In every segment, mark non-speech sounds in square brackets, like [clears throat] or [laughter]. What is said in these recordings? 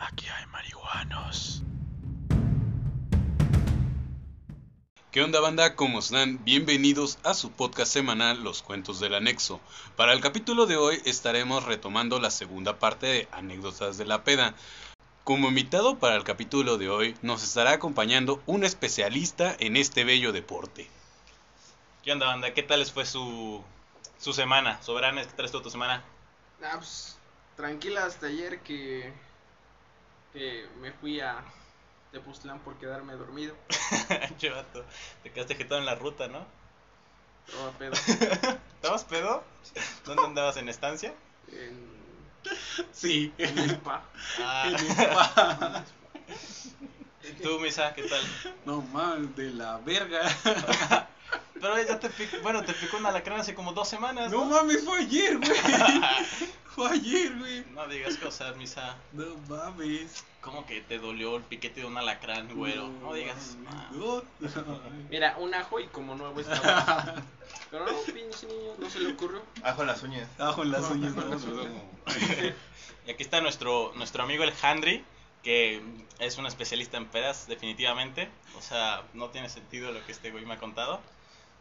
Aquí hay marihuanos. ¿Qué onda banda? ¿Cómo están? Bienvenidos a su podcast semanal Los Cuentos del Anexo. Para el capítulo de hoy estaremos retomando la segunda parte de Anécdotas de la Peda. Como invitado para el capítulo de hoy nos estará acompañando un especialista en este bello deporte. ¿Qué onda, banda? ¿Qué tal les fue su, su semana? Soberanes, ¿qué tal estuvo tu semana? Ah, pues, tranquila hasta ayer que, que me fui a Tepoztlán por quedarme dormido. [laughs] Che, vato, te quedaste jetado en la ruta, ¿no? Estaba pedo. [laughs] ¿Estabas pedo? ¿Dónde andabas? ¿En estancia? En, Sí. en el spa. Ah. [laughs] ¿Y tú, Misa, qué tal? No mames, de la verga. Pero ya te picó, bueno, te picó un alacrán hace como dos semanas, No ¿no? mames, fue ayer, güey. [laughs] Fue ayer, güey. No digas cosas, Misa. No mames. ¿Cómo que te dolió el piquete de un alacrán, güero? No digas. No. [laughs] Mira, un ajo y como nuevo estaba. [laughs] Pero no, pinche niño, no se le ocurrió. Ajo en las uñas. Ajo en las uñas, no. Y aquí está nuestro, nuestro amigo el Handry, que es un especialista en pedas, definitivamente. O sea, no tiene sentido lo que este güey me ha contado.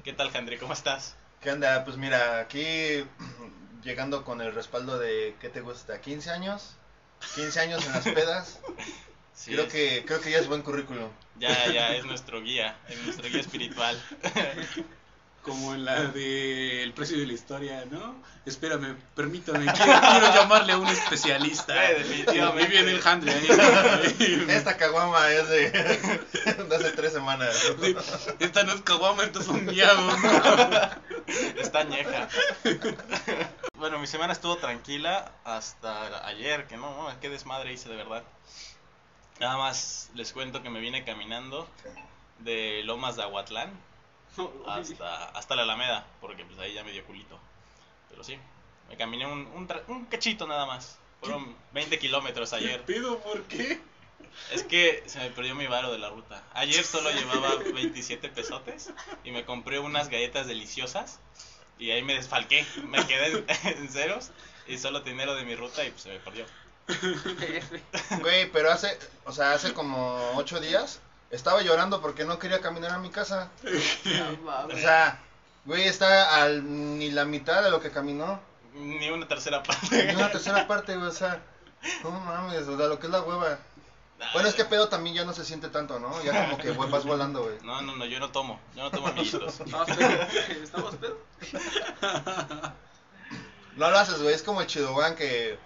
¿Qué tal, Handry? ¿Cómo estás? ¿Qué onda? Pues mira, aquí [clears throat] llegando con el respaldo de, ¿qué te gusta? ¿15 años? 15 años en las [laughs] pedas. Sí, creo, es- que, creo que ya es buen currículum. Ya, ya, es nuestro guía, es nuestro guía espiritual. [laughs] Como en la de El precio de la historia, ¿no? Espérame, permítame, quiero, quiero llamarle a un especialista. Eh, definitivamente. Ahí viene el handle ahí. [laughs] Esta caguama es de, [laughs] de hace tres semanas. Sí, Esta no es caguama, estos son miados, ¿no? Está añeja. Bueno, mi semana estuvo tranquila hasta ayer, que no, no, qué desmadre hice de verdad. Nada más les cuento que me vine caminando de Lomas de Aguatlán [laughs] hasta, hasta la Alameda, porque pues ahí ya me dio culito. Pero sí, me caminé un, un, tra- un cachito nada más. Fueron 20 kilómetros ayer. ¿Pido por qué? Es que se me perdió mi varo de la ruta. Ayer solo [laughs] llevaba 27 pesotes y me compré unas galletas deliciosas y ahí me desfalqué. Me quedé en, [laughs] en ceros y solo tenía lo de mi ruta y pues se me perdió. Güey, pero hace, o sea, hace como 8 días estaba llorando porque no quería caminar a mi casa. O sea, güey, está al, ni la mitad de lo que caminó. Ni una tercera Ni parte. una tercera parte, güey, o sea, no mames, o sea, lo que es la hueva. Bueno, es que pedo también ya no se siente tanto, ¿no? Ya como que güey, [laughs] vas volando, güey. No, no, no, yo no tomo. Yo no tomo amiguitos. [laughs] ¿Estabas pedo? ¿Estabas [laughs] pedo? No lo haces, güey, es como el chidogan que,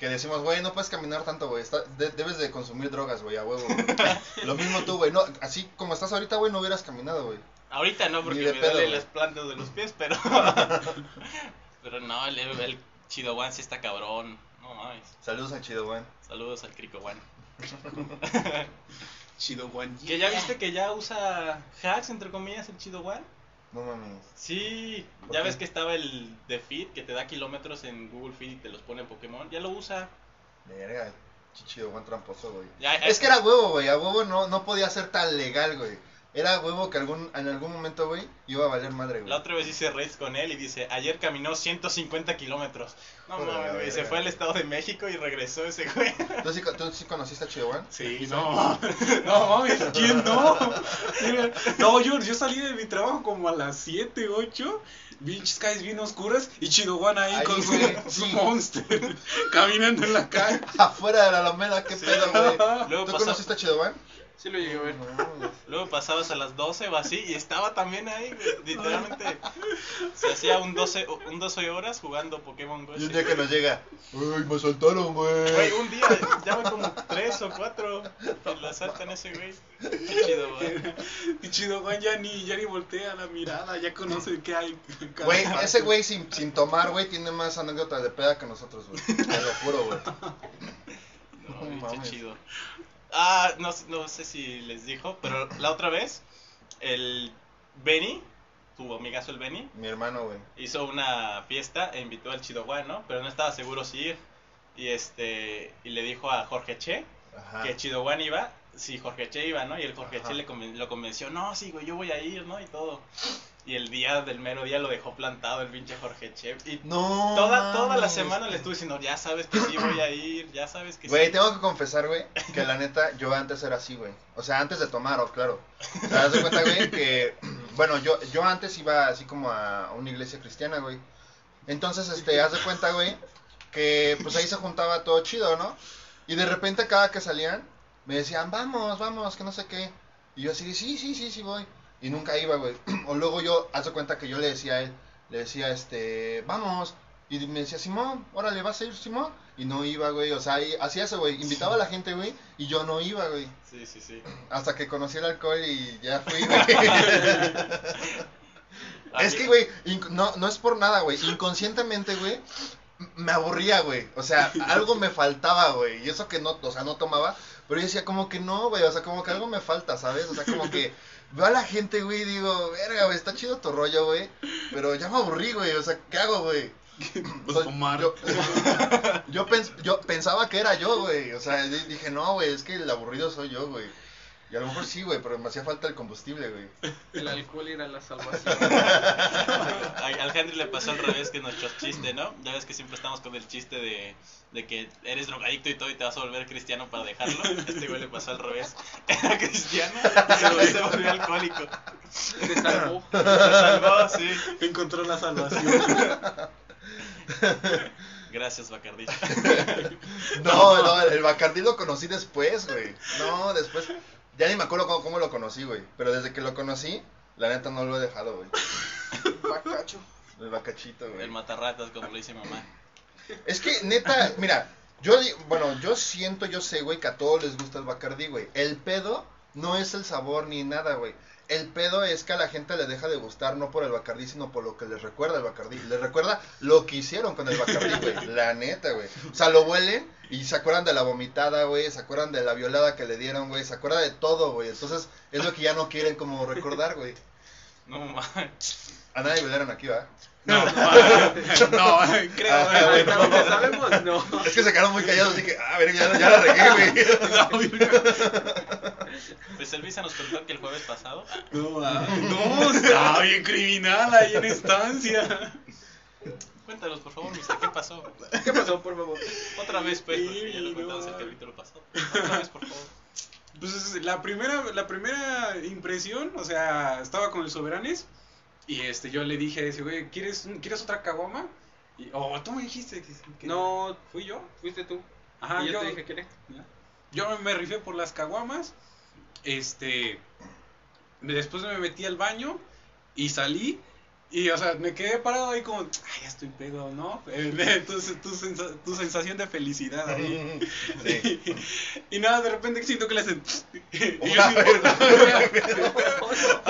que decimos, güey, no puedes caminar tanto, güey, de- debes de consumir drogas, güey, a huevo. [laughs] Lo mismo tú, güey, no, así como estás ahorita, güey, no hubieras caminado, güey. Ahorita no, porque me pedo, duele güey. las plantas de los pies, pero. [laughs] pero no, el, el Chido One sí está cabrón. No mames. Saludos a chidogan. Saludos al Crico One. [laughs] Chido Juan. Que ya viste que ya usa hacks, entre comillas, el Chido One. No mames. Sí, ¿Por ya qué? ves que estaba el de Feed que te da kilómetros en Google Feed y te los pone en Pokémon. Ya lo usa. Verga, chidogan tramposo, güey. Ya, Es que era huevo, güey, a huevo no, no podía ser tan legal, güey. Era huevo que algún, en algún momento, güey, iba a valer madre, güey. La otra vez hice race con él y dice, ayer caminó 150 kilómetros. No Joder, mames, güey, se fue al Estado de México y regresó ese güey. ¿Tú sí, tú sí conociste a chidogan? Sí, no. No mames, ¿quién no? Mira, No, yo, yo salí de mi trabajo como a las 7, 8. Pinches calles bien oscuras y Chido Juan ahí, Ahí, con su, [laughs] su sí. monster caminando en la calle. [laughs] Afuera de la Alameda, qué pedo, güey. [laughs] ¿Tú pasa- conociste a chidogan? Sí lo llegué a ver. Luego pasabas a las 12 o así y estaba también ahí, güey. Literalmente se hacía un 12, un 12 horas jugando Pokémon Go. Y un día que nos llega, uy, me soltaron, Güey, güey. un día ya van como tres o cuatro que la saltan ese güey. Qué chido, güey. Y Chido Juan ya ni, ya ni voltea la mirada, ya conoce qué hay. Güey, ese güey sin, sin tomar, güey, tiene más anécdotas de peda que nosotros, güey. Te lo juro, güey. No, No güey, qué chido. Ah, no, sé- no sé si les dijo, pero la otra vez, el Benny, tu amigazo el Benny, Mi hermano, güey. hizo una fiesta e invitó al Chido Juan, ¿no? Pero no estaba seguro si ir. Y este, y le dijo a Jorge Che Ajá. que Chido Juan iba, si Jorge Che iba, ¿no? Y el Jorge Ajá. Che le conven- lo convenció, no, sí, güey, yo voy a ir, ¿no? Y todo. Y el día del mero día lo dejó plantado el pinche Jorge Chef. Y No. toda, toda la semana le estuve diciendo, ya sabes que sí voy a ir, ya sabes que Güey, sí. tengo que confesar, güey, que la neta, yo antes era así, güey. O sea, antes de tomar, o claro. O sea, haz de cuenta, güey, que, [clears throat] bueno, yo, yo antes iba así como a una iglesia cristiana, güey. Entonces, este, haz de cuenta, güey, que pues ahí se juntaba todo chido, ¿no? Y de repente cada que salían, me decían, vamos, vamos, que no sé qué. Y yo así, sí, sí, sí, sí voy. Y nunca iba, güey. [clears throat] O luego yo, haz de cuenta que yo le decía a él, le decía, este, vamos. Y me decía, Simón, órale, ¿vas a ir, Simón? Y no iba, güey. O sea, hacía eso, güey. Invitaba a la gente, güey, y yo no iba, güey. Sí, sí, sí. Hasta que conocí el alcohol y ya fui, [laughs] güey. es que, güey, no, no es por nada, güey. Inconscientemente, güey, me aburría, güey. O sea, algo me faltaba, güey. Y eso que no, o sea, no tomaba. Pero yo decía, como que no, güey. O sea, como que algo me falta, ¿sabes? O sea, como que veo a la gente, güey, y digo, verga, güey, está chido tu rollo, güey. Pero ya me aburrí, güey. O sea, ¿qué hago, güey? [laughs] Pues tomar. Yo, yo, pens- yo pensaba que era yo, güey. O sea, di- dije, no, güey, es que el aburrido soy yo, güey. Y a lo mejor sí, güey, pero me hacía falta el combustible, güey. El alcohol era la salvación. [laughs] Al Henry le pasó al revés que nuestro chiste, ¿no? Ya ves que siempre estamos con el chiste de, de que eres drogadicto y todo y te vas a volver cristiano para dejarlo. Este güey le pasó al revés. [laughs] Era cristiano y se volvió- se volvió alcohólico. Te salvó. [laughs] Se salvó, sí. Encontró la salvación. Gracias, Bacardi. No, no, el Bacardí lo conocí después, güey. No, después. Ya ni me acuerdo cómo, cómo lo conocí, güey. Pero desde que lo conocí, la neta no lo he dejado, güey. Bacacho. El bacachito, güey. El matarratas, como le dice mamá. Es que, neta, mira, yo, bueno, yo siento, yo sé, güey, que a todos les gusta el Bacardí, güey. El pedo no es el sabor ni nada, güey. El pedo es que a la gente le deja de gustar no por el Bacardí, sino por lo que les recuerda el Bacardí. Les recuerda lo que hicieron con el Bacardí, güey. [laughs] La neta, güey. O sea, lo huelen y se acuerdan de la vomitada, güey. Se acuerdan de la violada que le dieron, güey. Se acuerdan de todo, güey. Entonces, es lo que ya no quieren como recordar, güey. No mames. A nadie violaron aquí, ¿va? No, no, [laughs] no, creo. Ah, güey. bueno. Donde sabemos, no. Es que se quedaron muy callados, dije, ah, ver, ya, ya la regué, güey. [laughs] Pues Elvisa nos contó que el jueves pasado. No, ay, no, estaba bien criminal ahí en estancia. Cuéntanos, por favor, ¿qué pasó? [laughs] ¿Qué pasó, por favor? Otra vez, pues, porque ya lo contamos el capítulo pasado. Otra vez, por favor. Pues la primera, la primera impresión, o sea, estaba con el Soberanes y este, yo le dije a ese güey, ¿quieres, ¿quieres otra caguama? Y, oh, tú me dijiste que, que- No, fui yo. fuiste tú. Ajá, y yo, yo, te dije, ¿quieres? yo me rifé por las caguamas, este, después me metí al baño y salí y, o sea, me quedé parado ahí como, ay, ya estoy pedo, ¿no? Entonces, tu, sensa- tu sensación de felicidad ahí. [laughs] Sí. Y nada, de repente siento que le hacen. [laughs] Y yo [laughs]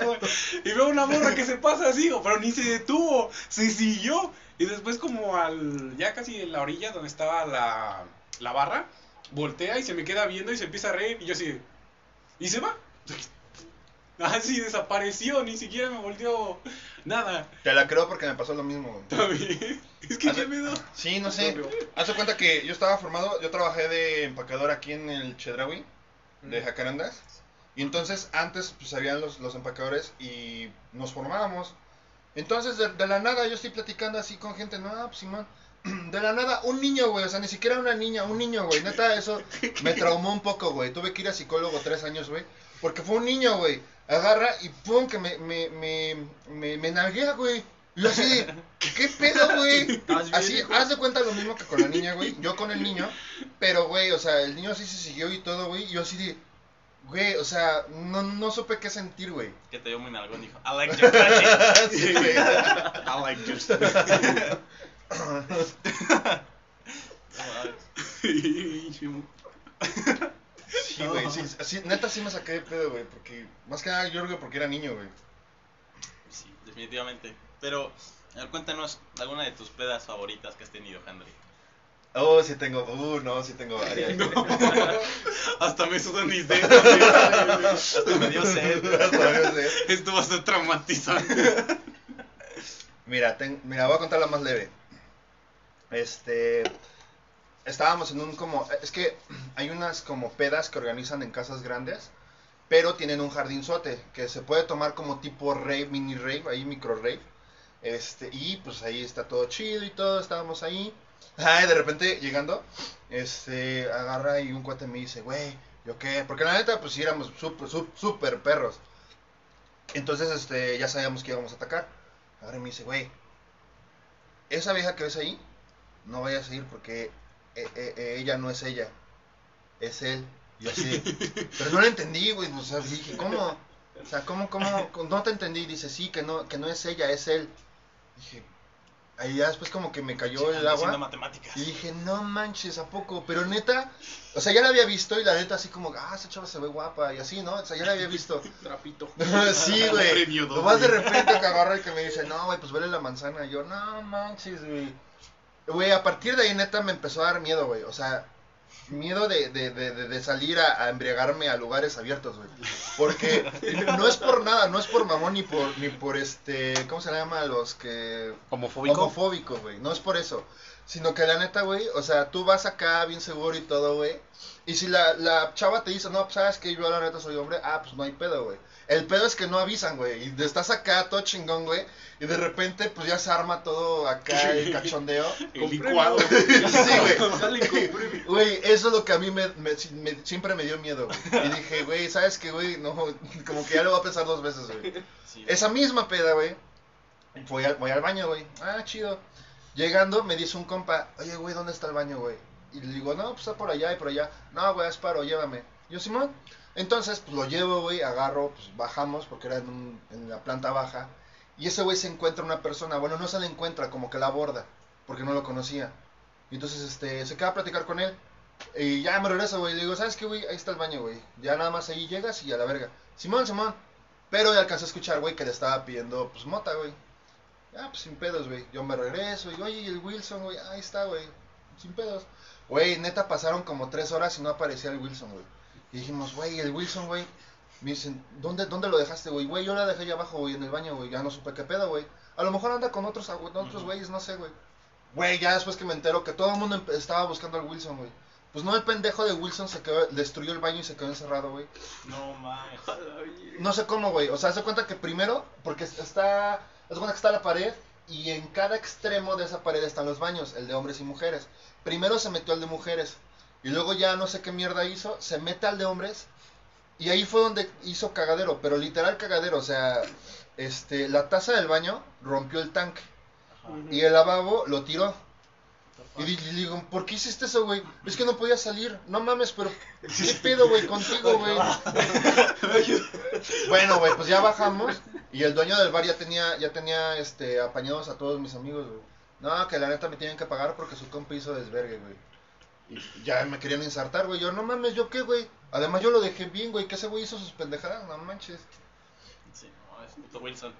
como- Y veo una morra que se pasa así, pero ni se detuvo, se siguió. Y después, como al. Ya casi en la orilla donde estaba la, la barra, voltea y se me queda viendo y se empieza a reír. Y yo así. Y se va. Así desapareció, ni siquiera me volteó nada. Te la creo porque me pasó lo mismo. También. Es que qué pedo. Sí, no sé. Haz cuenta que yo estaba formado, yo trabajé de empacador aquí en el Chedraui, de Jacarandas. Y entonces antes pues habían los, los empacadores y nos formábamos. Entonces de, de la nada yo estoy platicando así con gente, no, pues Simón. [clears throat] De la nada, un niño, güey, o sea, ni siquiera una niña, un niño, güey. Neta, eso [laughs] me traumó un poco, güey. Tuve que ir a psicólogo tres años, güey. Porque fue un niño, güey. Agarra y pum, que me, me, me, me, me nalguea, güey. Y yo así de, ¿qué pedo, güey? ¿Estás bien, Así, haz de cuenta lo mismo que con la niña, güey. Yo con el niño. Pero, güey, o sea, el niño así se siguió y todo, güey. Y yo así de, güey, o sea, no, no supe qué sentir, güey. Que te dio muy nalgón, dijo. I like your. [laughs] Sí, güey. I like your [laughs] [laughs] Sí, güey, sí, sí, neta sí me saqué de pedo, güey. Porque, más que nada, yo creo que porque era niño, güey. Sí, definitivamente. Pero, a ver, cuéntanos alguna de tus pedas favoritas que has tenido, Henry. Oh, sí tengo, uh, no, sí tengo varias. [laughs] güey. [laughs] Hasta me sudan mis dedos. Hasta me dio sed. Esto va a ser traumatizante. [laughs] Mira, ten- mira, voy a contar la más leve. Este, estábamos en un como, es que hay unas como pedas que organizan en casas grandes, pero tienen un jardinzote que se puede tomar como tipo rave, mini rave, ahí micro rave. Este, y pues ahí está todo chido y todo, estábamos ahí. Ay, de repente llegando, este, agarra y un cuate me dice, güey, ¿yo qué? Porque la neta, pues sí éramos súper, súper, súper perros. Entonces, este, ya sabíamos que íbamos a atacar. Ahora me dice, güey, esa vieja que ves ahí, no vayas a ir porque eh, eh, eh, ella no es ella, es él. Y yo [laughs] así, pero no lo entendí, güey, o sea, dije, ¿cómo? O sea, ¿cómo, cómo? No te entendí, dice, sí, que no, que no es ella, es él. Dije, ahí ya después como que me cayó el agua. matemáticas. Y dije, no manches, ¿a poco? Pero neta, o sea, ya la había visto y la neta así como, ah, esa chava se ve guapa y así, ¿no? O sea, ya la había visto. [laughs] Trapito. [laughs] sí, güey. Lo más de repente que agarra y que me dice, no, güey, pues vele la manzana. Y yo, no manches, güey. Güey, a partir de ahí neta me empezó a dar miedo, güey. O sea, miedo de, de, de, de- salir a, a embriagarme a lugares abiertos, güey. Porque [laughs] no es por nada, no es por mamón ni por, ni por este, ¿cómo se le llama a los que... Homofóbico. Homofóbico, güey. No es por eso. Sino que la neta, güey, o sea, tú vas acá bien seguro y todo, güey. Y si la, la chava te dice, no, pues sabes que yo la neta soy hombre, ah, pues no hay pedo, güey. El pedo es que no avisan, güey. Y de- estás acá todo chingón, güey. Y de repente, pues ya se arma todo acá el [laughs] cachondeo. El licuado. [laughs] sí, güey. Güey, eso es lo que a mí me, me- me- siempre me dio miedo, güey. Y dije, güey, ¿sabes qué, güey? No, como que ya lo voy a pensar dos veces, güey. Sí. Esa misma peda, güey. Voy al, voy al baño, güey. Ah, chido. Llegando, me dice un compa, oye, güey, ¿dónde está el baño, güey? Y le digo, no, pues está por allá y por allá. No, güey, es paro, llévame. Yo, Simón. Entonces, pues lo llevo, güey, agarro, pues bajamos, porque era en, un- en la planta baja. Y ese güey se encuentra una persona, bueno, no se la encuentra, como que la aborda, porque no lo conocía. Y entonces, este, se queda a platicar con él. Y ya me regreso, güey. Le digo, ¿sabes qué, güey? Ahí está el baño, güey. Ya nada más ahí llegas y a la verga. Simón, Simón. Pero ya alcancé a escuchar, güey, que le estaba pidiendo, pues, mota, güey. Ah, pues sin pedos, güey. Yo me regreso y, oye, ¿y el Wilson, güey? Ahí está, güey. Sin pedos. Güey, neta, pasaron como tres horas y no aparecía el Wilson, güey. Y dijimos, güey, el Wilson, güey. Me dicen, ¿dónde, ¿dónde lo dejaste, güey? Güey, yo la dejé allá abajo, güey, en el baño, güey. Ya no supe qué pedo, güey. A lo mejor anda con otros, con otros güeyes, no sé, güey. Güey, ya después que me entero que todo el mundo estaba buscando al Wilson, güey. Pues no, el pendejo de Wilson se quedó, destruyó el baño y se quedó encerrado, güey. No mames. No sé cómo, güey. O sea, se cuenta que primero, porque está. Haz cuenta que está la pared y en cada extremo de esa pared están los baños, el de hombres y mujeres. Primero se metió al de mujeres y luego ya no sé qué mierda hizo, se mete al de hombres y ahí fue donde hizo cagadero, pero literal cagadero. O sea, este, la taza del baño rompió el tanque Ajá. y el lavabo lo tiró. Y le digo, ¿por qué hiciste eso, güey? Es que no podía salir. No mames, pero [laughs] ¿qué pedo, güey, contigo, güey? [laughs] bueno, güey, pues ya bajamos y el dueño del bar ya tenía, ya tenía, este, apañados a todos mis amigos, güey. No, que la neta me tienen que pagar porque su compa hizo desvergue, güey. Y ya me querían ensartar, güey. Yo, no mames, ¿yo qué, güey? Además yo lo dejé bien, güey. Que ese güey hizo sus pendejadas, no manches. Sí, no, es puto Wilson.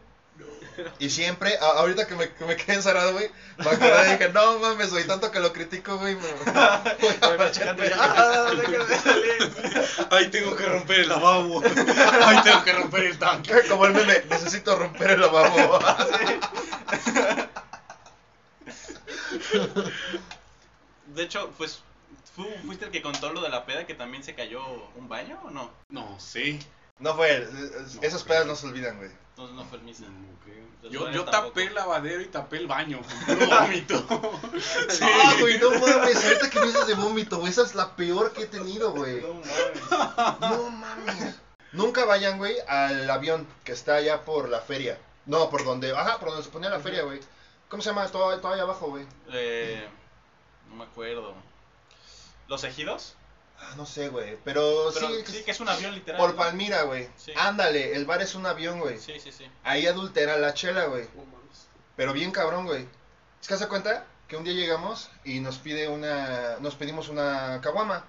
Y siempre, a- ahorita que me, que me quedé encerrado, güey, me acordé y dije, no mames, güey, tanto que lo critico, güey. me- voy a aprovechar, güey. Ah, déjame salir. Ay, tengo que romper el lavabo. Ay, tengo que romper el tanque. Como el meme, necesito romper el lavabo. De hecho, pues, ¿tú fuiste el que contó lo de la peda que también se cayó un baño o no? No, sí. No fue él, es- esas pedas no se olvidan, güey. Entonces no fue el mismo. Yo, tapé el lavadero y tapé el baño. [laughs] Puro vómito. [laughs] Sí. Ah, güey, no mames, ahorita que me dices de vómito, güey, esa es la peor que he tenido, güey. No mames. No mames. Nunca vayan, güey, al avión que está allá por la feria. No, por donde, ajá, por donde se ponía la feria, güey. ¿Cómo se llama? Todo, todo allá abajo, güey. Eh, no me acuerdo. ¿Los ejidos? Ah, no sé, güey, pero, Pero sí, sí, que es un avión literal. por ¿no? Palmira, güey. Sí. Ándale, el bar es un avión, güey. Sí, sí, sí. Ahí adultera la chela, güey. Pero bien cabrón, güey. Es que hace cuenta que un día llegamos y nos pide una, nos pedimos una caguama.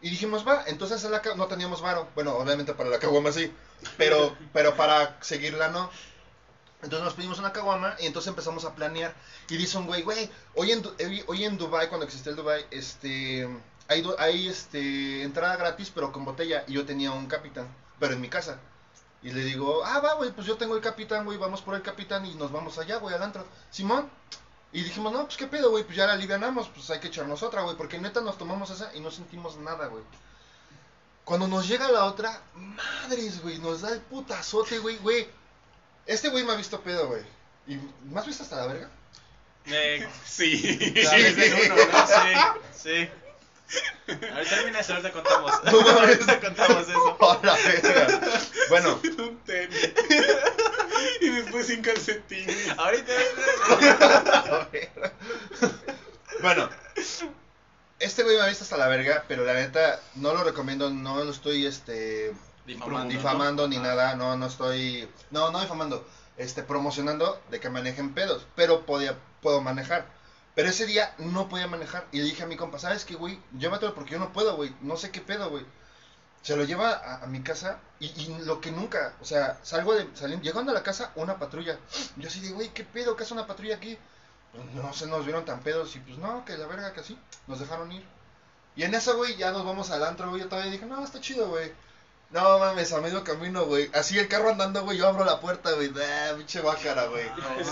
Y dijimos, va, entonces la no teníamos varo. Bueno, obviamente para la caguama sí, pero, pero para seguirla no. Entonces nos pedimos una caguama y entonces empezamos a planear. Y dice un güey, güey, hoy en, hoy Dubai cuando existía el Dubai, este, hay este, entrada gratis pero con botella. Y yo tenía un capitán, pero en mi casa. Y le digo, ah, va, güey, pues yo tengo el capitán, güey, vamos por el capitán y nos vamos allá, güey, al antro. Simón. Y dijimos, no, pues qué pedo, güey, pues ya la alivianamos, pues hay que echarnos otra, güey, porque neta nos tomamos esa y no sentimos nada, güey. Cuando nos llega la otra, madres, güey, nos da el putazote, güey, güey. Este güey me ha visto pedo, güey. ¿Y me has visto hasta la verga? Me... Sí. [laughs] Sabes de uno, ¿no? Sí, sí. Ahorita termina eso, ahorita contamos. [laughs] Ahorita contamos eso. [laughs] A la verga. Bueno, Un tenis. y después sin calcetín. Ahorita. a ver. bueno, este güey me ha visto hasta la verga, pero la neta no lo recomiendo, no lo estoy este Difamando. difamando ni Ah. nada, no, no estoy, no, no difamando, este, promocionando de que manejen pedos, pero podía, puedo manejar. Pero ese día no podía manejar y le dije a mi compa, ¿sabes qué, güey? Llévatelo porque yo no puedo, güey, no sé qué pedo, güey. Se lo lleva a, a mi casa y, y lo que nunca, o sea, salgo de, saliendo, llegando a la casa, una patrulla. Yo así de, güey, ¿qué pedo? ¿Qué hace una patrulla aquí? Pues no se nos vieron tan pedos y pues no, que la verga que así, nos dejaron ir. Y en eso, güey, ya nos vamos al antro, güey, yo todavía dije, no, está chido, güey. No mames, a medio camino, güey. Así el carro andando, güey, yo abro la puerta, güey. Ah, pinche guacara, güey.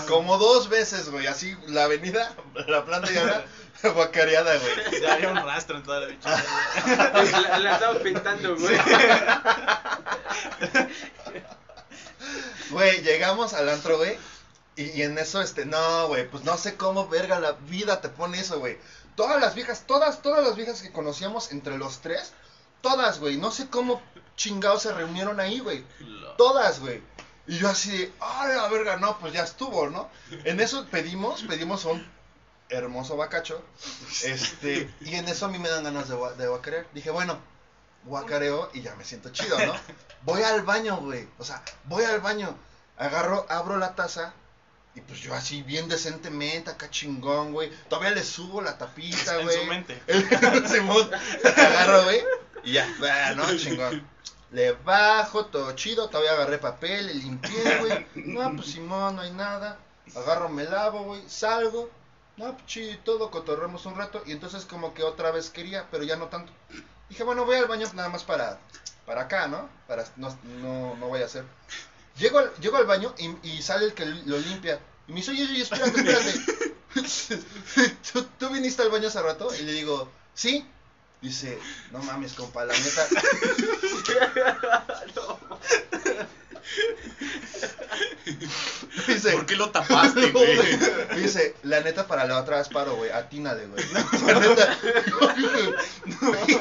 Como dos veces, güey. Así la avenida, [laughs] la planta y ahora [laughs] guacareada, güey. Ya había un rastro en toda la bicha. La, la estaba pintando, güey. Güey, llegamos al antro, güey. Y, y en eso, este, no, güey, pues no sé cómo, verga, la vida te pone eso, güey. Todas las viejas, todas, todas las viejas que conocíamos entre los tres, todas, güey. No sé cómo chingados se reunieron ahí, güey. Todas, güey. Y yo así de, ay, la verga, no, pues ya estuvo, ¿no? En eso pedimos, pedimos un hermoso bacacho. Este, y en eso a mí me dan ganas de, de guacarear. Dije, bueno, guacareo y ya me siento chido, ¿no? [laughs] Voy al baño, güey. O sea, voy al baño. Agarro, abro la taza. Y pues yo así bien decentemente, acá chingón, güey. Todavía le subo la tapita, En güey. su mente. [laughs] Simón, agarro, güey. Y ya, bah, no, chingón. Le bajo, todo chido, todavía agarré papel, le limpié, güey. No, pues Simón, no hay nada. Agarro, me lavo, güey, salgo. No, pues chido todo, cotorremos un rato. Y entonces como que otra vez quería, pero ya no tanto. Dije, bueno, voy al baño nada más para, para acá, ¿no? Para, no, no, no voy a hacer. Llego al, llego al baño y, y sale el que lo limpia. Y me dice, oye, oye, espérate, espérate. [laughs] ¿Tú, tú viniste al baño hace rato? Y le digo, sí. Dice, no mames, compa, la neta. [laughs] Dice, ¿Por qué lo tapaste, [laughs] güey? Dice, la neta para la otra vez paro, güey. Atínale, güey. [laughs] La neta.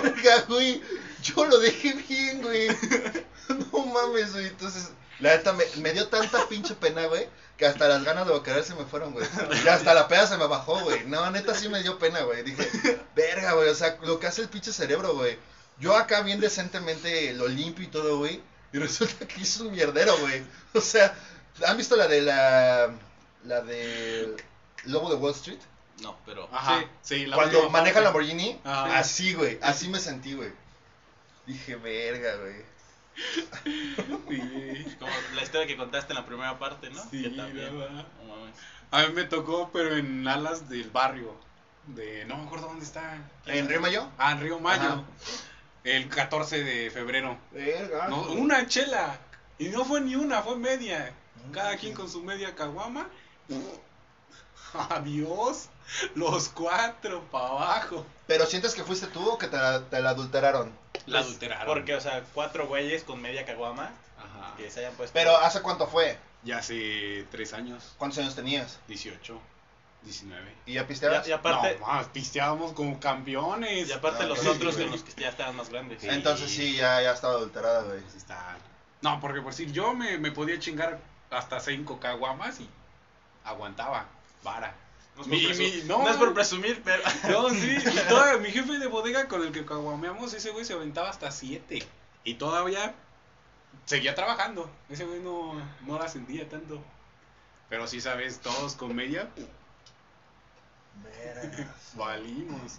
Verga, güey. Yo lo dejé bien, güey. No mames, güey. Entonces, la neta me, me dio tanta pinche pena, güey. Que hasta las ganas de bocarear se me fueron, güey. Y hasta la peda se me bajó, güey. No, neta sí me dio pena, güey. Dije, verga, güey. O sea, lo que hace el pinche cerebro, güey. Yo acá bien decentemente lo limpio y todo, güey. Y resulta que hizo un mierdero, güey. O sea, ¿han visto la de la. La de. Lobo de Wall Street? No, pero. Ajá, sí. la Cuando maneja. Lamborghini, Ajá. así, güey, así me sentí, güey. Dije, verga, güey. [laughs] Sí, Como la historia que contaste en la primera parte, ¿no? Sí, que también. ¿verdad? No mames. A mí me tocó, pero en alas del barrio. De. No me acuerdo dónde está. ¿En Río Mayo? Ah, en Río Mayo. Ajá. El 14 de febrero. Verga. No, una chela. Y no fue ni una, fue media. Cada quien con su media caguama. [laughs] Adiós. Los cuatro para abajo. Pero sientes que fuiste tú o que te la, te la adulteraron. La Pues, adulteraron. Porque, o sea, cuatro güeyes con media caguama Ajá. que se hayan puesto. Pero, ¿hace cuánto fue? Ya hace tres años. ¿Cuántos años tenías? 18, 19. ¿Y ya Y, pisteabas? y aparte, No, más, pisteábamos como campeones. y aparte los sí, otros güey. con los que ya estaban más grandes. Sí. Entonces sí, ya, ya estaba adulterada, güey. Pues está- No, porque por si yo me, me podía chingar hasta cinco caguamas y aguantaba. Vara. No es por, Mi- presu- mi- no. no es por presumir, pero. [laughs] No, sí. [laughs] Y todavía mi jefe de bodega con el que caguameamos, ese güey se aventaba hasta siete. Y todavía seguía trabajando. Ese güey no, no la sentía tanto. Pero sí sabes, todos con media, Verga. valimos.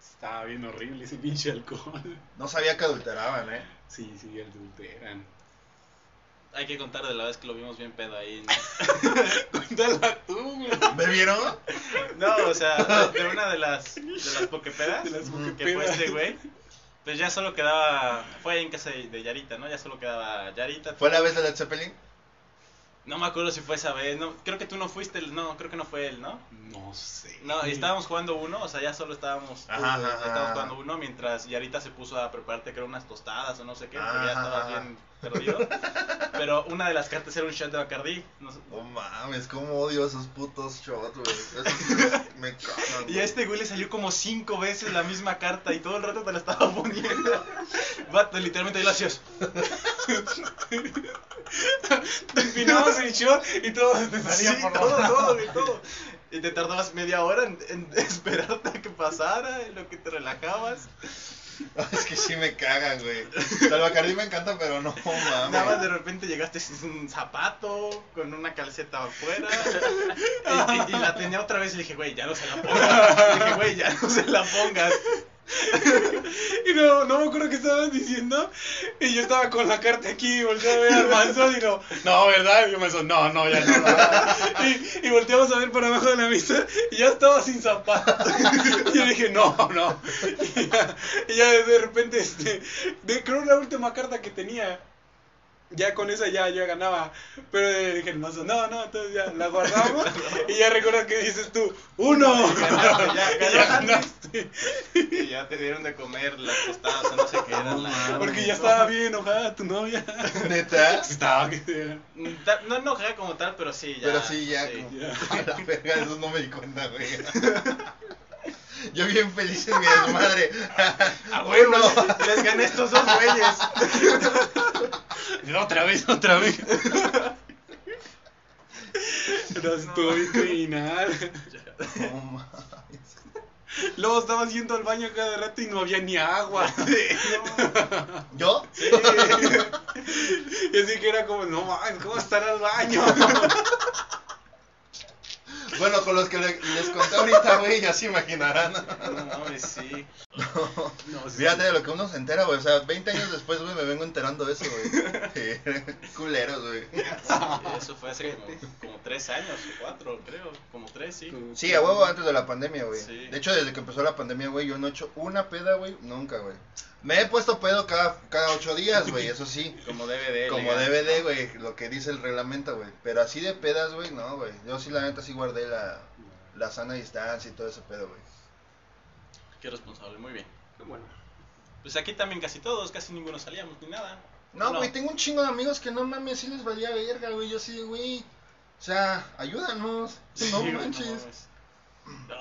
Estaba bien horrible ese pinche alcohol. No sabía que adulteraban, ¿eh? Sí, sí, adulteran. Hay que contar de la vez que lo vimos bien pedo ahí. [laughs] Cuéntala tú, güey. ¿Me vieron? No, o sea, de, una de las, de las pokepedas De las que fue este güey. Pues ya solo quedaba. Fue ahí en casa de Yarita, ¿no? Ya solo quedaba Yarita. ¿Fue la vez de Led Zeppelin? No me acuerdo si fue esa vez, no, creo que tú no fuiste, el- no, creo que no fue él, ¿no? No sé. No, y estábamos jugando uno, o sea, ya solo estábamos, Ajá, estábamos ajá. jugando uno mientras Yarita se puso a prepararte creo unas tostadas o no sé qué, porque Ajá, ya estabas ajá. Perdido. Pero una de las cartas era un shot de Bacardí. no sé- No mames, cómo odio esos putos shots, güey. Esos [laughs] me cagan. Y a este güey le salió como cinco veces la misma carta y todo el rato te la estaba poniendo. Vato, literalmente ahí lo hacías. El shot y todo te salía Sí, por todo, todo, güey, todo. Y te tardabas media hora en, en [laughs] esperarte a que pasara, en lo que te relajabas. [laughs] Es que sí me cagan, güey. El Bacardí me encanta, pero no Nada más mames. de repente llegaste sin un zapato, con una calceta afuera. [laughs] Y, y- y la tenía otra vez y le dije, güey, ya no se la pongas. Le dije, güey, ya no se la pongas. [laughs] Y no, no me acuerdo qué estaban diciendo. Y yo estaba con la carta aquí y volteé a ver al manzón y no, no, ¿verdad? Y yo manzón, no, no, ya no. no". Y, y volteamos a ver para abajo de la mesa y ya estaba sin zapatos. [laughs] Y yo dije, no, no. [laughs] Y ya, y ya de repente, este, de, creo la última carta que tenía. Ya con esa ya, ya ganaba. Pero eh, dije el manzón, no, no, entonces ya la guardamos. [laughs] y ya recuerdas que dices tú, uno. Ganaste, ya, [laughs] Y ya ganaste. ganaste. Y ya te dieron de comer las tostadas o no sé qué eran. la- Porque ya estaba bien enojada tu novia. [laughs] Neta. Estaba que Ta- No enojada como tal, pero sí, ya. Pero sí, ya. sí. como- ya. A la verga, eso no me di cuenta, güey. [laughs] Yo bien feliz en mi desmadre. A huevo, Uno. les gané estos dos güeyes. Otra vez, otra vez. Pero estuvo bien criminal. No mames. Luego estaba yendo al baño cada rato y no había ni agua. [laughs] ¿Yo? Y así que era como, no mames, ¿cómo estar al baño? Bueno, con los que le- les conté ahorita, güey, ya se imaginarán. No mames, sí. No, sí, Fíjate de lo que uno se entera, güey. O sea, 20 años después, güey, me vengo enterando de eso, güey. [laughs] [laughs] Culeros, güey. Eso fue hace como, como tres años o cuatro, creo. Como tres, sí. Sí, a huevo antes de la pandemia, güey. Sí. De hecho, desde que empezó la pandemia, güey, yo no he hecho una peda, güey, nunca, güey. Me he puesto pedo cada, cada ocho días, güey, eso sí. [laughs] Como DVD. Como legal. DVD, güey, lo que dice el reglamento, güey. Pero así de pedas, güey, no, güey. Yo sí, la neta, sí guardé la, la sana distancia y todo ese pedo, güey. Qué responsable, muy bien. Qué bueno. Pues aquí también casi todos, casi ninguno salíamos ni nada. No, güey, tengo un chingo de amigos que no mames, sí les valía verga, güey. Yo sí, güey. O sea, ayúdanos. Sí, no manches.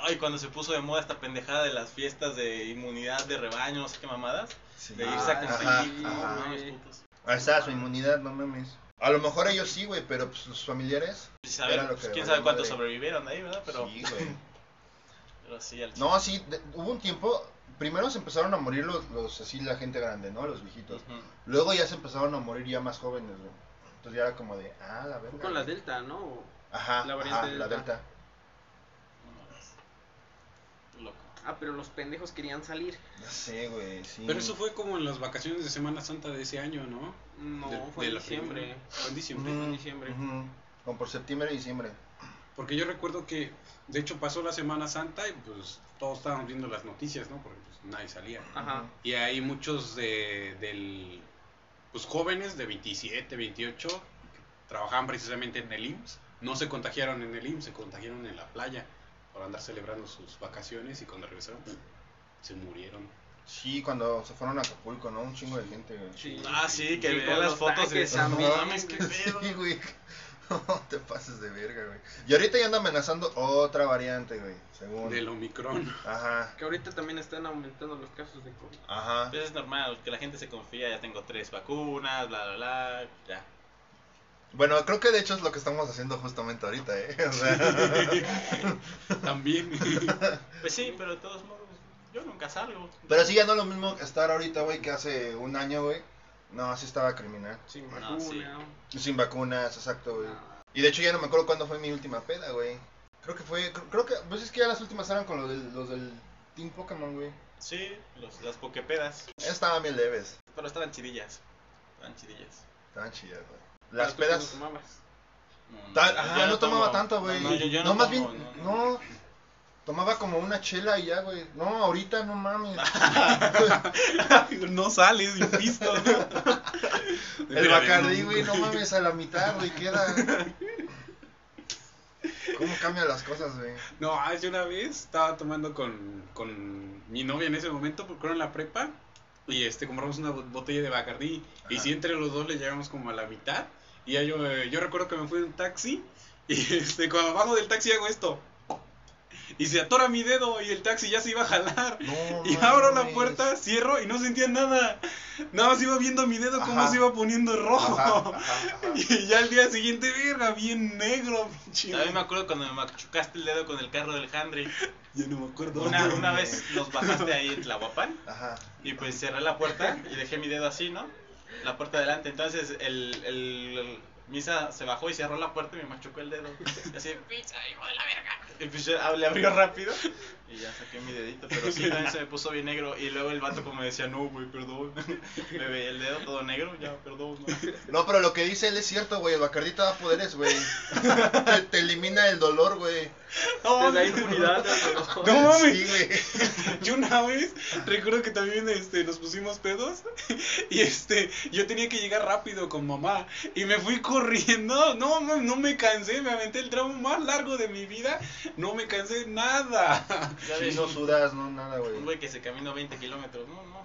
Ay, cuando se puso de moda esta pendejada de las fiestas de inmunidad de rebaño, no sé qué mamadas. Sí. De irse a Ah, ajá. putos. Ahí está, su inmunidad, no mames. A lo mejor ellos sí, güey, pero pues sus familiares. Pues, a ver, Era lo pues, que quién sabe cuántos madre. sobrevivieron ahí, ¿verdad? Pero, Sí, güey. [laughs] pero sí, al No, sí, de- hubo un tiempo. Primero se empezaron a morir los, los, así, la gente grande, ¿no? Los viejitos. Luego ya se empezaron a morir ya más jóvenes, güey. Entonces ya era como de, ah, la Fue verga. con la Delta, ¿no? Ajá, la variante ajá, la Delta. delta. No mames. Loco. Ah, pero los pendejos querían salir. Ya sé, güey, sí. Pero eso fue como en las vacaciones de Semana Santa de ese año, ¿no? No, De- fue de en la diciembre. Fue en diciembre. Ujú, en diciembre. Como por septiembre y diciembre. Porque yo recuerdo que, de hecho, pasó la Semana Santa y pues todos estábamos viendo las noticias, ¿no? Porque pues nadie salía. Ajá. Y hay muchos de, del, pues jóvenes de 27, 28, que trabajaban precisamente en el IMSS. No se contagiaron en el IMSS, se contagiaron en la playa por andar celebrando sus vacaciones y cuando regresaron pff, se murieron. Sí, cuando se fueron a Acapulco, ¿no? Un chingo de gente, güey. Sí. Ah, sí, que con las fotos de tanques no mames, qué pedo. Sí, güey. No te pases de verga, güey. Y ahorita ya anda amenazando otra variante, güey. Según. Del Omicron. Ajá, Que ahorita también están aumentando los casos de COVID. ajá. Pues es normal, que la gente se confía, ya tengo tres vacunas, bla, bla, bla, ya. Bueno, creo que de hecho es lo que estamos haciendo justamente ahorita, ¿eh? O sea, [laughs] También. [laughs] Pues sí, pero de todos modos, yo nunca salgo. pero sí, ya no es lo mismo estar ahorita, güey, que hace un año, güey. No, así estaba criminal. Sin No, vacuna. sí. Y Sin vacunas, exacto, güey. nada. Y de hecho ya no me acuerdo cuándo fue mi última peda, güey. Creo que fue, creo, creo que, pues es que ya las últimas eran con los del, los del Team Pokémon, güey. Sí, los, las pokepedas. Estaban bien leves. Pero estaban chidillas. Estaban chidillas. Estaban chidas, güey. Las pedas... no tomabas. No, Ta- yo ajá, no, tomaba tomo. tanto, güey. No, yo, yo no, no, más tomo, bien, no, no. Tomaba como una chela y ya, güey. No, ahorita no mames. [laughs] no sales, insisto, ¿no? El Bacardí, güey, no mames, a la mitad, güey, queda. ¿Cómo cambian las cosas, güey? No, hace una vez estaba tomando con, con mi novia en ese momento, porque era en la prepa, y este compramos una bo- botella de Bacardí, y si entre los dos le llegamos como a la mitad, y ya yo, eh, yo recuerdo que me fui en un taxi, y este, cuando bajo del taxi hago esto, y se atora mi dedo, y el taxi ya se iba a jalar, No [laughs] y abro la puerta, cierro, y no sentía nada, nada más iba viendo mi dedo cómo se iba poniendo rojo. Ajá, ajá, ajá. [laughs] Y ya al día siguiente, verga, bien negro, pinche. También me acuerdo cuando me machucaste el dedo con el carro del Handry. Ya no me acuerdo. Una, una vez nos bajaste ahí en Tlahuapan Ajá. y pues cerré la puerta y dejé mi dedo así, ¿no? La puerta adelante. Entonces el, el, el Misa se bajó y cerró la puerta y me machucó el dedo. Y así, [laughs] pizza, hijo de la verga. Y pues yo le abrió rápido y ya saqué mi dedito. Pero sí, también se me puso bien negro. Y luego el vato como me decía, no, güey, perdón. [laughs] Me veía el dedo todo negro, ya, perdón. ¿no? No, pero lo que dice él es cierto, güey. El Bacardí te da poderes, güey. Te, te elimina el dolor, güey. No, Te da. [laughs] No mames. Sí, güey. [laughs] Yo una vez recuerdo que también este, nos pusimos pedos [laughs] y este yo tenía que llegar rápido con mamá y me fui corriendo. No, no, no me cansé, me aventé el tramo más largo de mi vida. No me cansé nada. Ya Sí, no sudas, no nada, un güey. güey que se caminó 20 kilómetros. No, no.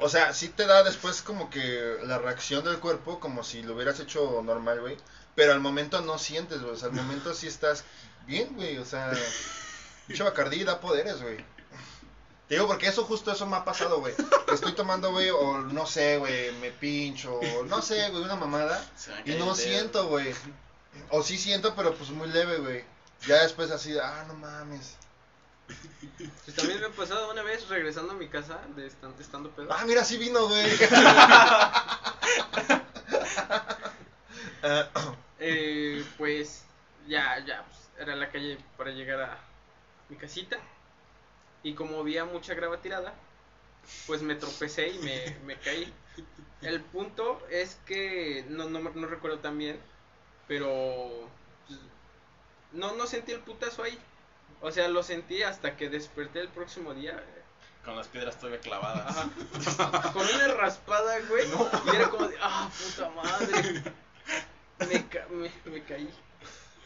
O sea, sí te da después como que la reacción del cuerpo, como si lo hubieras hecho normal, güey. Pero al momento no sientes, güey. O sea, al momento sí estás bien, güey. O sea, [laughs] pinche Bacardí da poderes, güey. Te digo porque eso, justo eso me ha pasado, güey. [laughs] Estoy tomando, güey, o no sé, güey, me pincho, o no sé, güey, una mamada. Y no siento, güey. O sí siento, pero pues muy leve, güey. Ya después así, ah, no mames. Pues también me ha pasado una vez regresando a mi casa de estan- estando pedo. Ah, mira, sí vino, güey. [laughs] Eh, pues ya, ya, pues, era la calle para llegar a mi casita. Y como había mucha grava tirada, pues me tropecé y me, me caí. El punto es que no, no, no recuerdo tan bien, pero pues, no, no sentí el putazo ahí. O sea, lo sentí hasta que desperté el próximo día. Con las piedras todavía clavadas. Ajá. Con una raspada, güey. Y era como de, ah, puta madre. Me, ca- me, me caí.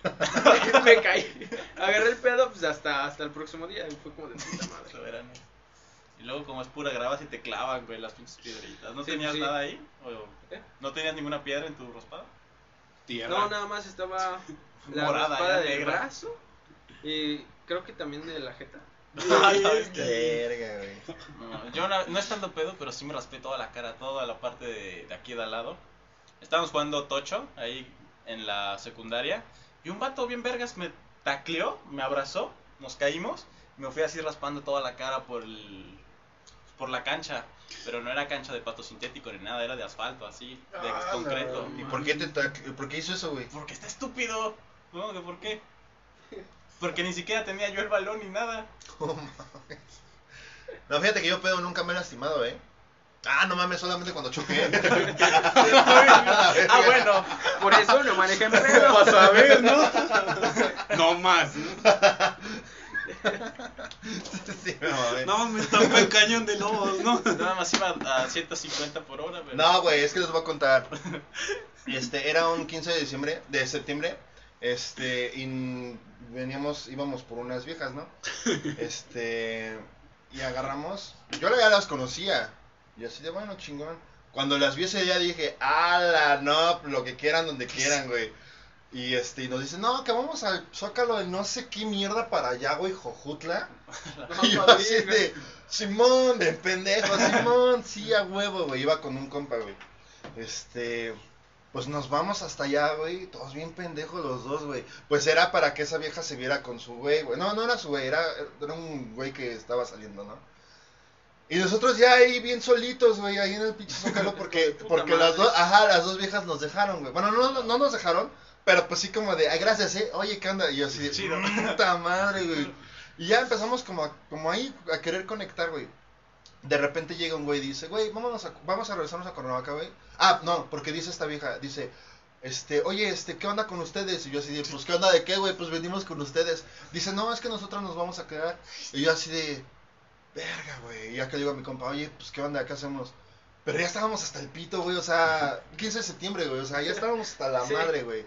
[laughs] me caí. Agarré el pedo, pues hasta, hasta el próximo día. Y fue como de puta madre. Verano. Y luego como es pura grava si te clavan, güey, las pinches piedritas. ¿No Sí, tenías sí. nada ahí? ¿O ¿Eh? ¿No tenías ninguna piedra en tu raspada? Tierra. No, nada más estaba [laughs] la Morada, raspada ya del negra. brazo. Y creo que también de la jeta. [laughs] Verga, güey. No, yo no, no estando pedo, pero sí me raspé toda la cara, toda la parte de, de aquí de al lado. Estábamos jugando tocho ahí en la secundaria. Y un vato bien vergas me tacleó, me abrazó, nos caímos. Me fui así raspando toda la cara por el, por la cancha. Pero no era cancha de pato sintético ni nada, era de asfalto, así, de Ah, concreto. ¿Y por qué te tac- por qué hizo eso, güey? Porque está estúpido. ¿No? ¿Que ¿Por qué? Porque ni siquiera tenía yo el balón ni nada. [laughs] No, fíjate que yo pedo nunca me he lastimado, ¿eh? Ah, no mames, solamente cuando choqué. [laughs] ah, bueno. Por eso no manejen pedo. Vas a ver, ¿no? no más. ¿no? Sí. No, me tapé el cañón de lobos, ¿no? Nada más iba a 150 por hora, pero... No, güey, es que les voy a contar. Este, era un 15 de diciembre, de septiembre, este, y veníamos, íbamos por unas viejas, ¿no? Este, y agarramos, yo ya las conocía, y así de, bueno, chingón. Cuando las vi ese día dije, ala, no, lo que quieran, donde quieran, güey. Y este, y nos dicen, no, que vamos al Zócalo de no sé qué mierda para allá, güey, Jojutla. [laughs] Y yo así de, Simón, de pendejo, Simón, sí, a huevo, güey. Iba con un compa, güey. Este, pues nos vamos hasta allá, güey. Todos bien pendejos los dos, güey. Pues era para que esa vieja se viera con su güey, güey. No, no era su güey, era, era un güey que estaba saliendo, ¿no? Y nosotros ya ahí bien solitos, güey, ahí en el pinche zócalo, [laughs] porque, porque las dos, ajá, las dos viejas nos dejaron, güey. Bueno, no, no, no nos dejaron, pero pues sí como de, ay, gracias, eh, oye, ¿qué onda? Y yo así de, Chido. puta [laughs] madre, güey. Y ya empezamos como, a- como ahí a querer conectar, güey. De repente llega un güey y dice, güey, vámonos a, vamos a regresarnos a Cuernavaca, güey. Ah, no, porque dice esta vieja, dice, este, oye, este, ¿qué onda con ustedes? Y yo así de, pues, ¿qué onda de qué, güey? Pues venimos con ustedes. Dice, no, es que nosotros nos vamos a quedar. Y yo así de, verga, güey. Y le digo a mi compa, oye, pues, ¿qué onda? ¿Qué hacemos? Pero ya estábamos hasta el pito, güey, o sea, [laughs] 15 de septiembre, güey, o sea, ya estábamos hasta la Sí. madre, güey.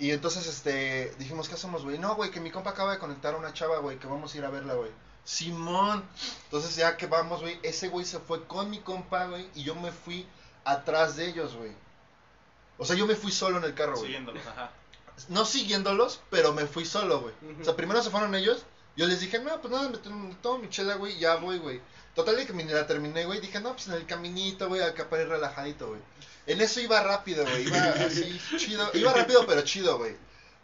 Y entonces, este, dijimos, ¿qué hacemos, güey? No, güey, que mi compa acaba de conectar a una chava, güey, que vamos a ir a verla, güey. Simón. Entonces, ya que vamos, güey, ese güey se fue con mi compa, güey, y yo me fui atrás de ellos, güey. O sea, yo me fui solo en el carro, güey. Siguiéndolos, ajá. No siguiéndolos, pero me fui solo, güey. O sea, primero se fueron ellos. Yo les dije, no, pues nada, me tomo- mi chela, güey, ya voy, güey. Total de que me la terminé, güey. Dije, no, pues en el caminito, güey, acá para ir relajadito, güey. En eso iba rápido, güey. Iba así, [laughs] chido. Iba rápido, pero chido, güey.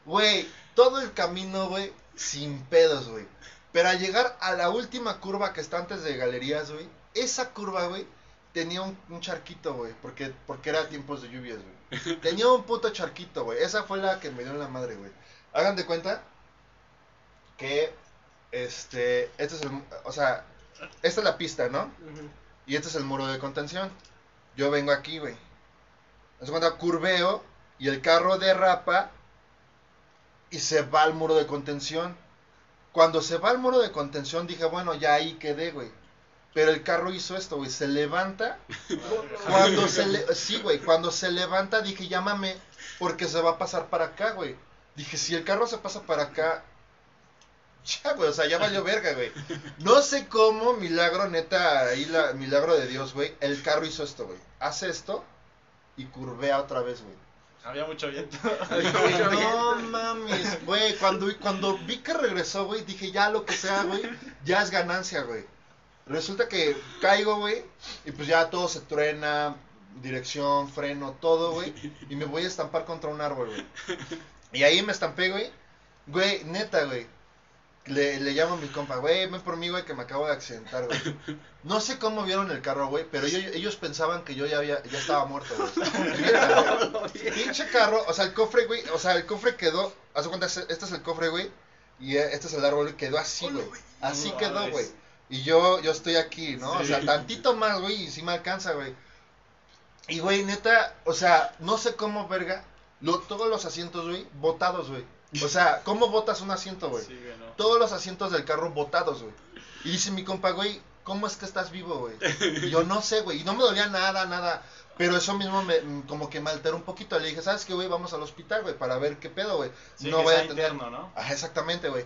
Güey, todo el camino, güey, sin pedos, güey. Pero al llegar a la última curva que está antes de galerías, güey, esa curva, güey, tenía un, un charquito, güey. Porque, porque era tiempos de lluvias, güey. [laughs] Tenía un puto charquito, güey. Esa fue la que me dio en la madre, güey. Hagan de cuenta que, este, este es el, o sea, esta es la pista, ¿no? Y este es el muro de contención. Yo vengo aquí, güey. De cuenta, curveo y el carro derrapa y se va al muro de contención. Cuando se va al muro de contención dije, bueno, ya ahí quedé, güey. Pero el carro hizo esto, güey, se levanta. [laughs] Cuando se le... Sí, güey, cuando se levanta dije, llámame porque se va a pasar para acá, güey. Dije, si el carro se pasa para acá, [laughs] ya, güey, o sea, ya valió verga, güey. No sé cómo, milagro, neta, ahí la, milagro de Dios, güey. El carro hizo esto, güey. Hace esto y curvea otra vez, güey. Había mucho [laughs] viento. No mames, güey. Cuando, cuando vi que regresó, güey, dije, ya lo que sea, güey, ya es ganancia, güey. Resulta que caigo, güey, y pues ya todo se truena, dirección, freno, todo, güey. Y me voy a estampar contra un árbol, güey. Y ahí me estampé, güey. Güey, neta, güey. Le, le llamo a mi compa, güey, ven por mí, güey, que me acabo de accidentar, güey. [laughs] No sé cómo vieron el carro, güey, pero yo- ellos pensaban que yo ya, había, ya estaba muerto, güey. [laughs] Pinche carro, o sea, el cofre, güey, o sea, el cofre quedó, haz cuenta, este este es el cofre, güey, y este es el árbol, quedó así, güey. Así quedó, güey. Y yo, yo estoy aquí, ¿no? O sea, tantito más, güey, y sí me alcanza, güey. Y, güey, neta, o sea, no sé cómo, verga, lo- todos los asientos, güey, botados, güey. O sea, ¿cómo botas un asiento, güey? Sí, güey, no. Todos los asientos del carro botados, güey. Y dice mi compa, güey, ¿cómo es que estás vivo, güey? Y yo no sé, güey. Y no me dolía nada, nada. Pero eso mismo me, mm, como que me alteró un poquito. Le dije, ¿sabes qué, güey? Vamos al hospital, güey, para ver qué pedo, güey. Sí, no que voy a tener... interno, ¿no? Ajá, exactamente, güey.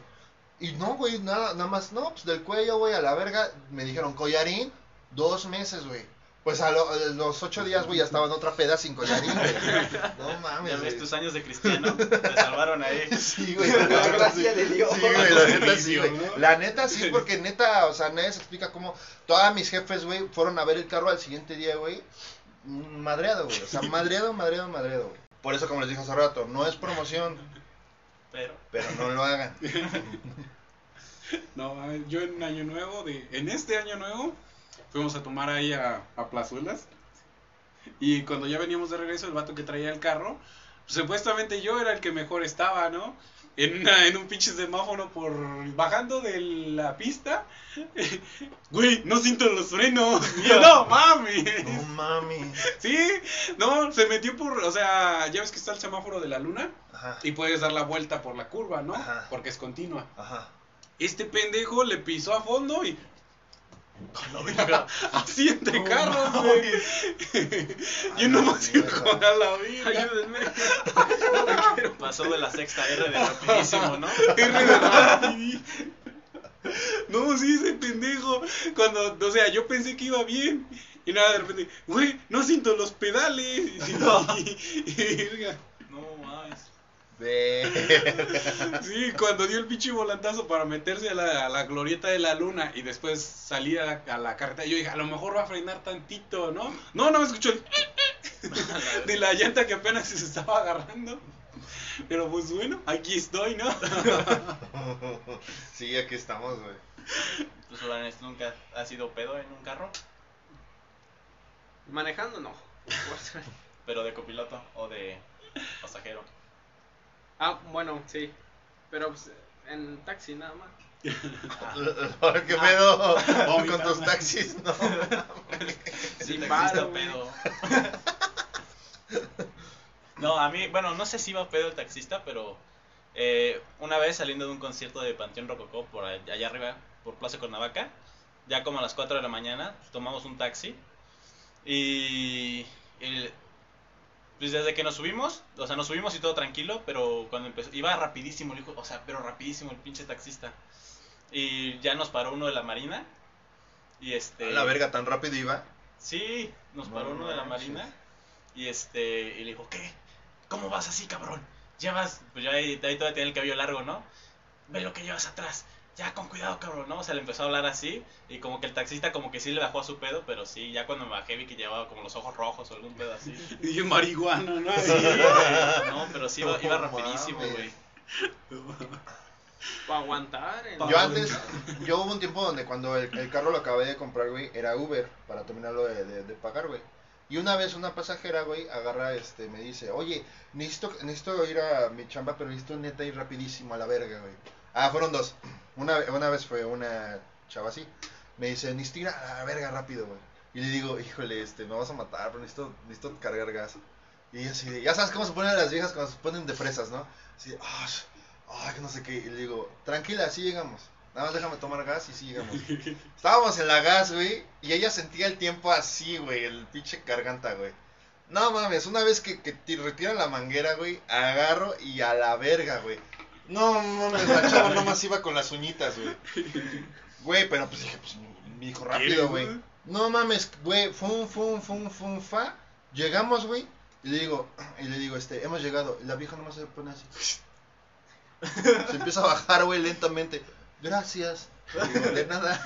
Y no, güey, nada, nada más, no, pues del cuello, güey, a la verga. Me dijeron, collarín, dos meses, güey. Pues a, lo- a los ocho días, güey, ya estaba en otra peda sin collarín, güey. [laughs] No mames, Ya ves tus años de cristiano. Te salvaron ahí. [laughs] Sí, güey. La neta, gracia sí. de Dios. Sí, güey, la neta sí, güey. La neta sí, porque neta, o sea, nadie se explica cómo. Todas mis jefes, güey, fueron a ver el carro al siguiente día, güey. Madreado, güey. O sea, madreado, madreado, madreado, güey. Por eso, como les dije hace rato, no es promoción, Pero. pero no lo hagan. [laughs] No, mames, yo en Año Nuevo, de, en este Año Nuevo, fuimos a tomar ahí a, a Plazuelas. Y cuando ya veníamos de regreso, el vato que traía el carro, supuestamente yo era el que mejor estaba, ¿no? En, una- en un pinche semáforo por bajando de la pista. [laughs] Güey, no siento los frenos. Y [laughs] yo, no, mami. No mami. Sí, no, se metió por, o sea, ya ves que está el semáforo de la luna Ajá. y puedes dar la vuelta por la curva, ¿no? Ajá. Porque es continua. Ajá. Este pendejo le pisó a fondo y. a siete carros, güey. Yo no más iba con a la vida. Ayúdenme. Pasó de la sexta R de rapidísimo, ¿no? No, sí, ese pendejo. Cuando, o sea, yo pensé que iba bien. Y nada, de repente, güey, no siento los pedales. Y, y-. No mames. Ve. Sí, cuando dio el pinche volantazo para meterse a la, a la glorieta de la luna y después salir a la, a la carretera, yo dije, a lo mejor va a frenar tantito, ¿no? No, no me escuchó el [laughs] de la llanta que apenas se estaba agarrando. Pero pues bueno, aquí estoy, ¿no? Sí, aquí estamos, güey. ¿Tú, Solanes, nunca has sido pedo en un carro? Manejando, no. [laughs] Pero de copiloto o de pasajero. Ah, bueno, sí. Pero pues, en taxi nada más. [laughs] ¿Qué pedo? Con tus taxis, no. Sin paro, pedo. [laughs] No, a mí, bueno, no sé si iba pedo el taxista, pero eh, una vez saliendo de un concierto de Panteón Rococó por allá, allá arriba, por Plaza Cuernavaca, ya como a las 4 de la mañana, tomamos un taxi y el- pues desde que nos subimos, o sea, nos subimos y todo tranquilo, pero cuando empezó, iba rapidísimo el hijo, o sea, pero rapidísimo el pinche taxista. Y ya nos paró uno de la Marina y este... A la verga, tan rápido iba. Sí, nos No paró uno de la manches. marina y este y le dijo, ¿qué? ¿Cómo vas así, cabrón? Llevas, pues ya ahí, ahí todavía tiene el cabello largo, ¿no? Ve lo que llevas atrás. Ya con cuidado, cabrón, ¿no? O sea, le empezó a hablar así y como que el taxista como que sí le bajó a su pedo, pero sí, ya cuando me bajé vi que llevaba como los ojos rojos o algún pedo así. [laughs] Y yo marihuana, ¿no? Sí, güey, no, pero sí iba, iba rapidísimo, güey. Para aguantar. en- Pa- Yo antes, yo hubo un tiempo donde cuando el, el carro lo acabé de comprar, güey, era Uber para terminarlo de, de, de pagar, güey. Y una vez una pasajera, güey, agarra, este, me dice, oye, necesito, necesito ir a mi chamba, pero necesito neta ir rapidísimo a la verga, güey. Ah, fueron dos. Una, una vez fue una chava así. Me dice, necesito ir a la verga rápido, güey. Y le digo, híjole, este, me vas a matar, pero necesito, necesito cargar gas. Y ella así, de- ya sabes cómo se ponen las viejas cuando se ponen de fresas, ¿no? Así, ah, ay, que no sé qué. Y le digo, tranquila, así llegamos. Nada más déjame tomar gas y sí llegamos. [laughs] Estábamos en la gas, güey, y ella sentía el tiempo así, güey, el pinche garganta, güey. No mames, una vez que, que te retiran la manguera, güey, agarro y a la verga, güey. No mames, la chava nomás iba con las uñitas, güey. Güey, pero pues dije, pues, mi hijo rápido, güey. No mames, güey, fum, fum, fum, fum, fa. Llegamos, güey, y le digo, y le digo, este, hemos llegado. Y la vieja nomás se pone así. Se empieza a bajar, güey, lentamente. Gracias. Digo, de nada.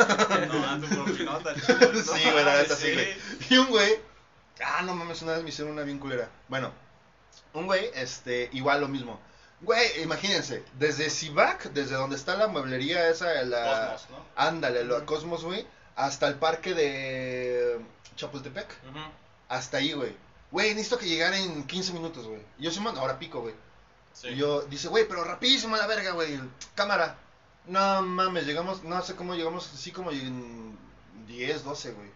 No, ando por mi nota, [laughs] Sí, güey, la neta sí, sí. güey. Y un güey, ah, no mames, una vez me hicieron una bien culera. Bueno, un güey, este, igual lo mismo. Güey, imagínense, desde Cibac, desde donde está la mueblería esa, la... Cosmos, ¿no? Ándale, lo Cosmos, güey, hasta el parque de Chapultepec. Hasta ahí, güey. Güey, necesito que llegara en 15 minutos, güey. Y Yo soy man, ahora pico, güey. Sí. Y yo, dice, güey, pero rapidísimo a la verga, güey. Cámara. No mames, llegamos, no sé cómo llegamos, así como en 10, 12, güey.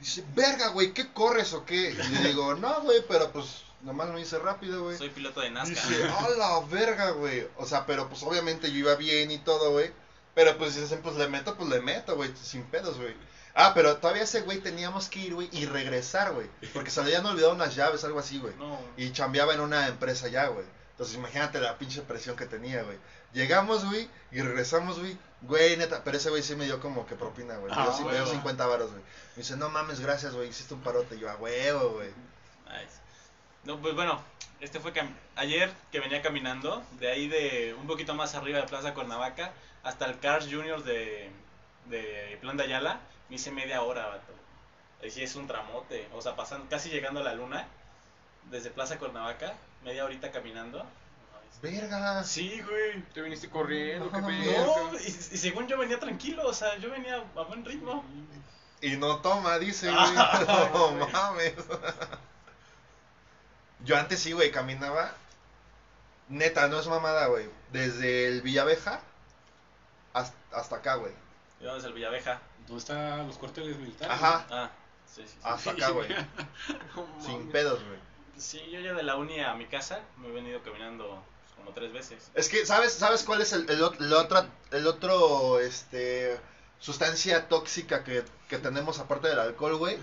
Dice, verga, güey, ¿qué corres o qué? Y le digo, no, güey, pero pues nomás me dice rápido, güey. Soy piloto de NASCAR. Dice, a la verga, güey. O sea, pero pues obviamente yo iba bien y todo, güey. Pero pues si dicen, pues le meto, pues le meto, güey, sin pedos, güey. Ah, pero todavía ese güey teníamos que ir, güey, y regresar, güey. Porque se le habían olvidado unas llaves, algo así, güey. No. Y chambeaba en una empresa ya, güey. Entonces imagínate la pinche presión que tenía, güey. Llegamos, güey, y regresamos, güey. Güey, neta, pero ese güey sí me dio como que propina, güey. Me dio Ah, sí me dio huevo. 50 varos, güey. Me dice, no mames, gracias, güey, hiciste un parote. Y yo, a huevo, güey. Nice. No, pues bueno, este fue cam- ayer que venía caminando, de ahí de un poquito más arriba de Plaza Cuernavaca hasta el Cars Juniors de, de Plan de Ayala, me hice media hora, vato. Ahí sí es un tramote, o sea, pasando, casi llegando a la luna, desde Plaza Cuernavaca, media horita caminando. Verga. Sí, güey. Te viniste corriendo, qué No, No, y, y según yo venía tranquilo, o sea, yo venía a buen ritmo. Y no toma, dice, [laughs] güey. No mames. Yo antes sí, güey, caminaba. Neta, no es mamada, güey. Desde el Villaveja hasta, hasta acá, güey. ¿Y dónde es el Villaveja? ¿Dónde están los cuarteles militares? Ajá, Ah, sí, sí. sí. hasta acá, güey. [laughs] Sin pedos, güey. Sí, yo ya de la uni a mi casa me he venido caminando pues, como tres veces. Es que, ¿sabes, ¿sabes cuál es el, el, el otro, el otro, este, sustancia tóxica que, que tenemos aparte del alcohol, güey?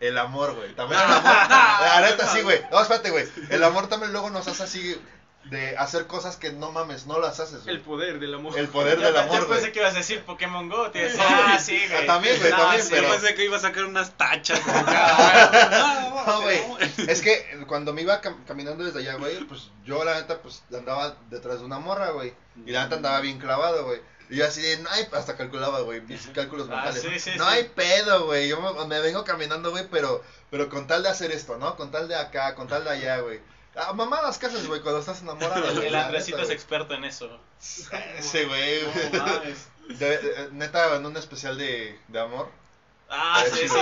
El amor, güey. También [laughs] el amor. La neta, sí, güey. No, espérate, güey. El amor también luego nos hace así de hacer cosas que no mames, no las haces, güey. El poder del amor. El poder Ya del amor, Yo pensé que ibas a decir Pokémon Go. Te decía, [laughs] ah, sí, güey. Ah, también, güey, también, sí, pero- Yo pensé que iba a sacar unas tachas. [laughs] No, güey. Es que cuando me iba cam- caminando desde allá, güey, pues yo la neta, pues andaba detrás de una morra, güey. Y la neta andaba bien clavado, güey. Y yo así de, no hay, hasta calculaba, güey, mis cálculos Ah, mentales. sí, sí, no sí. hay pedo, güey. Yo me, me vengo caminando, güey, pero, pero con tal de hacer esto, ¿no? Con tal de acá, con tal de allá, güey. Ah, mamadas haces, güey, cuando estás enamorado. El Andresito neta, es experto en eso. Ese, güey. No neta, en un especial de, de amor. Ah, sí, sí,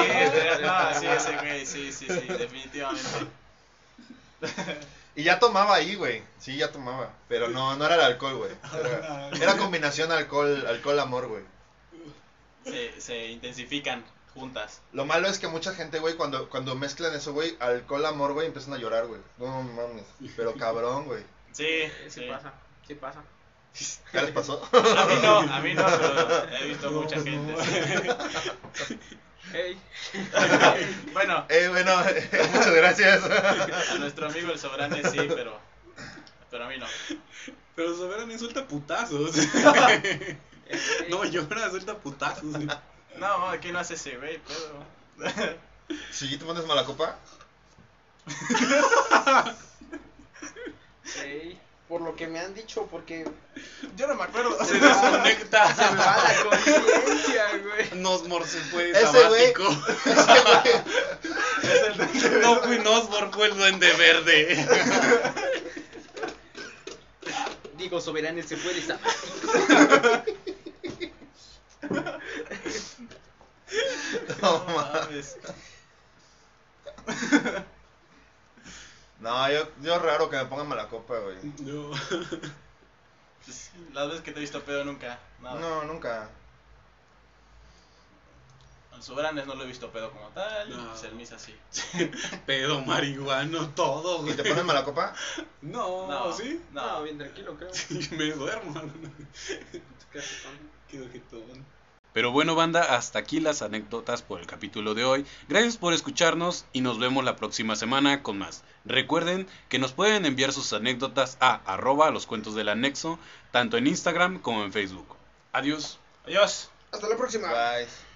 no, sí, ese güey, sí, sí, sí, definitivamente. [laughs] Y ya tomaba ahí, güey. Sí, ya tomaba. Pero no, no era el alcohol, güey. Era, [laughs] era combinación alcohol, alcohol, amor, güey. Se, se intensifican. juntas. Lo malo es que mucha gente, güey, cuando, cuando mezclan eso, güey, alcohol, amor, güey, empiezan a llorar, güey. No mames. Pero cabrón, güey. Sí, sí sí. pasa, sí pasa. ¿Qué les pasó? A mí no, a mí no, pero he visto mucha gente. sí. [laughs] Ey, [laughs] Bueno, eh, bueno, [laughs] muchas gracias. a nuestro amigo el Sobrane sí, pero, pero a mí no. Pero Soberano insulta putazos. ey, [laughs] no llora, suelta putazos. No, aquí no hace ese güey, pero... Si te pones mala copa, por lo que me han dicho, porque Yo no me acuerdo. Se desconecta. [laughs] se me va la conciencia, güey. Nosmor se fue sabático. [laughs] No fui Nosmor, fue el duende verde. Digo, soberano se puede saber. no No mames. [laughs] No, yo, yo raro que me pongan mala copa, güey. No. [laughs] Pues, Las veces que te he visto pedo nunca. No. No, nunca. Al Sobranes no lo he visto pedo como tal. No. Pues el Misa sí. [laughs] Pedo, marihuano, todo, ¿Y güey. te pones mala copa? No, No, ¿sí? No, No, bien tranquilo, creo. [laughs] Y me duermo. Qué ojetón. Pero bueno banda, hasta aquí las anécdotas por el capítulo de hoy. Gracias por escucharnos y nos vemos la próxima semana con más. Recuerden que nos pueden enviar sus anécdotas a arroba los cuentos del anexo, tanto en Instagram como en Facebook. Adiós. Adiós. Hasta la próxima. Bye.